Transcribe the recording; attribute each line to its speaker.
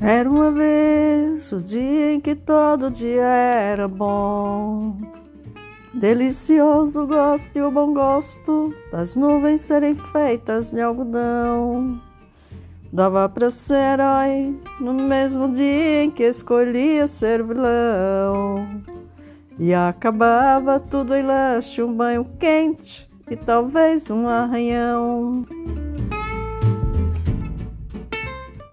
Speaker 1: Era uma vez o dia em que todo dia era bom. Delicioso gosto e o bom gosto das nuvens serem feitas de algodão. Dava pra ser herói no mesmo dia em que escolhia ser vilão. E acabava tudo em lanche, um banho quente e talvez um arranhão.